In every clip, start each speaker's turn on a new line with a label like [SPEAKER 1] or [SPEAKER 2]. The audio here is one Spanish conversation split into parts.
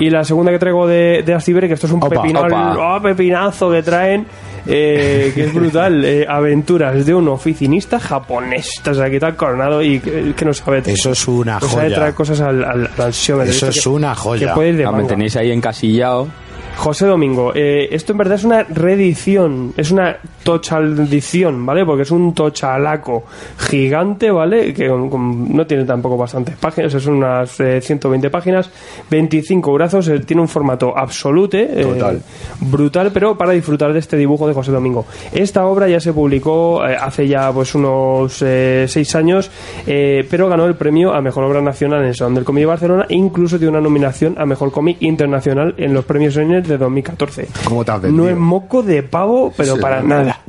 [SPEAKER 1] Y la segunda que traigo de, de Astiberri, que esto es un
[SPEAKER 2] Opa,
[SPEAKER 1] pepinal-
[SPEAKER 3] opa.
[SPEAKER 1] oh, pepinazo que traen, eh, que es brutal. eh, aventuras de un oficinista japonés. O sea, que está coronado y que, que no sabe.
[SPEAKER 2] Eso es una
[SPEAKER 1] no sabe
[SPEAKER 2] joya.
[SPEAKER 1] traer cosas al, al, al ansiómetro.
[SPEAKER 2] Eso es
[SPEAKER 1] que-
[SPEAKER 2] una joya.
[SPEAKER 1] Que puede ir de
[SPEAKER 3] Ah, me tenéis ahí encasillado.
[SPEAKER 1] José Domingo, eh, esto en verdad es una reedición, es una tochaldición, ¿vale? Porque es un tochalaco gigante, ¿vale? Que con- con- no tiene tampoco bastantes páginas, son unas eh, 120 páginas, 25 brazos, eh, tiene un formato absolute, eh,
[SPEAKER 2] Total.
[SPEAKER 1] brutal, pero para disfrutar de este dibujo de José Domingo. Esta obra ya se publicó eh, hace ya pues unos eh, seis años, eh, pero ganó el premio a Mejor Obra Nacional en el Salón del Cómic de Barcelona e incluso dio una nominación a Mejor Cómic Internacional en los premios Eisner de 2014.
[SPEAKER 4] ¿Cómo te has
[SPEAKER 1] No es moco de pavo, pero
[SPEAKER 4] Sí.
[SPEAKER 1] para nada.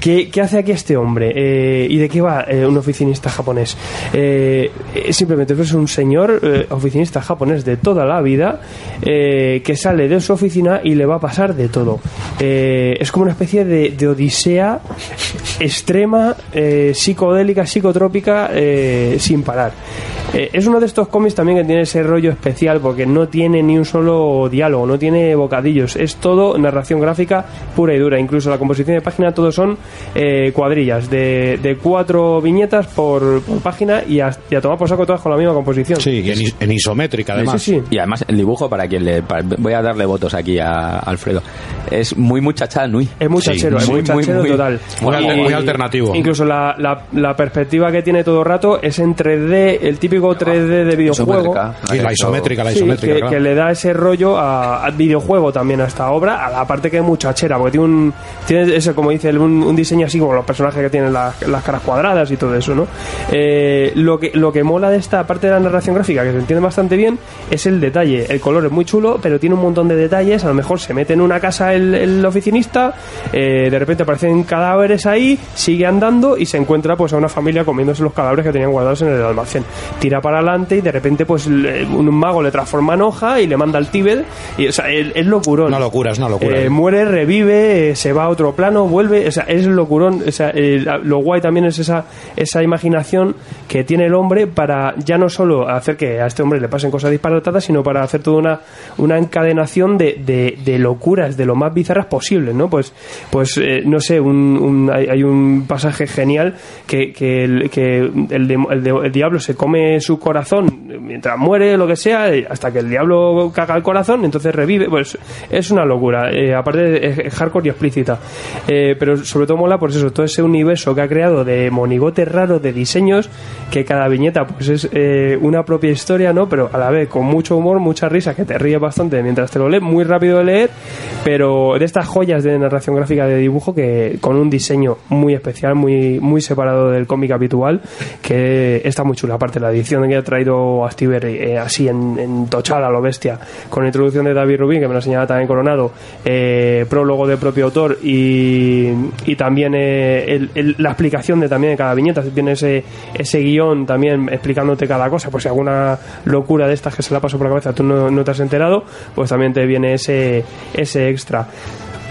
[SPEAKER 1] ¿Qué, qué hace aquí este hombre? Eh, ¿Y de qué va eh, un oficinista japonés? Eh, simplemente es un señor oficinista japonés de toda la vida eh, que sale de su oficina y le va a pasar de todo. Es como una especie de, de odisea extrema, psicodélica, psicotrópica, sin parar. Eh, es uno de estos cómics también que tiene ese rollo especial porque no tiene ni un solo diálogo, no tiene bocadillos, es todo narración gráfica pura y dura. Incluso la composición de página, todos son eh, cuadrillas de, de cuatro viñetas por, por página y a, y a tomar por saco todas con la misma composición.
[SPEAKER 2] Sí, y en, is- en isométrica además.
[SPEAKER 1] Sí, sí.
[SPEAKER 3] Y además el dibujo, para quien le... para- voy a darle votos aquí a Alfredo. Es muy muchacha Nui.
[SPEAKER 1] Es muy
[SPEAKER 2] Sí,
[SPEAKER 1] chachero, es
[SPEAKER 3] muy,
[SPEAKER 1] muy
[SPEAKER 3] muy,
[SPEAKER 1] chachero
[SPEAKER 3] muy-
[SPEAKER 1] total.
[SPEAKER 2] muy alter-
[SPEAKER 1] Y-
[SPEAKER 2] muy alternativo.
[SPEAKER 1] Incluso la, la, la perspectiva que tiene todo el rato es en 3D, el típico 3D de videojuego.
[SPEAKER 2] Y la isométrica, la
[SPEAKER 1] Sí,
[SPEAKER 2] isométrica.
[SPEAKER 1] que,
[SPEAKER 2] claro.
[SPEAKER 1] que le da ese rollo a- videojuego también a esta obra, a la parte que es muchachera, porque tiene un, tiene ese, como dice, un, un diseño así como los personajes que tienen las, las caras cuadradas y todo eso, ¿no? Eh, lo, que, lo que mola de esta parte de la narración gráfica, que se entiende bastante bien, es el detalle. El color es muy chulo, pero tiene un montón de detalles. A lo mejor se mete en una casa el, el oficinista, eh, de repente aparecen cadáveres ahí, sigue andando y se encuentra pues a una familia comiéndose los cadáveres que tenían guardados en el almacén. Tira para adelante y de repente pues le- un mago le transforma en hoja y le manda al Tíbet. Y, o sea, es, es locurón.
[SPEAKER 2] Una locura, es una locura.
[SPEAKER 1] Eh, muere, revive, eh, se va a otro plano, vuelve. O sea, es locurón. O sea, eh, lo guay también es esa, esa imaginación que tiene el hombre para ya no solo hacer que a este hombre le pasen cosas disparatadas, sino para hacer toda una, una encadenación de, de, de locuras, de lo más bizarras posibles, ¿no? Pues, pues eh, no sé, un, un- hay, hay un pasaje genial que, que, el, que el, el de- el diablo se come su corazón mientras muere, lo que sea, y hasta que el diablo caga el corazón, entonces revive. Pues es una locura. Eh, aparte, es, hardcore y explícita. Eh, pero sobre todo mola, por eso, todo ese universo que ha creado de monigotes raros, de diseños, que cada viñeta pues es eh, una propia historia, ¿no? Pero a la vez con mucho humor, mucha risa, que te ríes bastante mientras te lo lees, muy rápido de leer, pero de estas joyas de narración gráfica de dibujo que con un diseño muy especial, muy, muy separado del cómic habitual, que está muy chula. Aparte, la edición que ha traído Astiberri, eh, así en, en tochada, lo bestia, con introducción de David Rubin, que me lo señala también Coronado, eh, prólogo de propio autor y, también eh, el- la explicación de también de cada viñeta. Tiene ese, ese guion también explicándote cada cosa, pues si alguna locura de estas que se la pasó por la cabeza tú no, no te has enterado, pues también te viene ese, ese extra.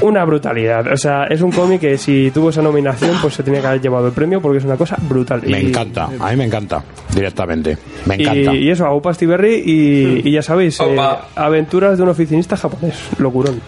[SPEAKER 1] Una brutalidad. O sea, es un cómic que si tuvo esa nominación, pues se tenía que haber llevado el premio porque es una cosa brutal.
[SPEAKER 2] Me
[SPEAKER 1] Y-
[SPEAKER 2] encanta, a mí me encanta, directamente. Me encanta.
[SPEAKER 1] y eso, a Upa Stiberri y, y ya sabéis, eh, aventuras de un oficinista japonés. Locurón.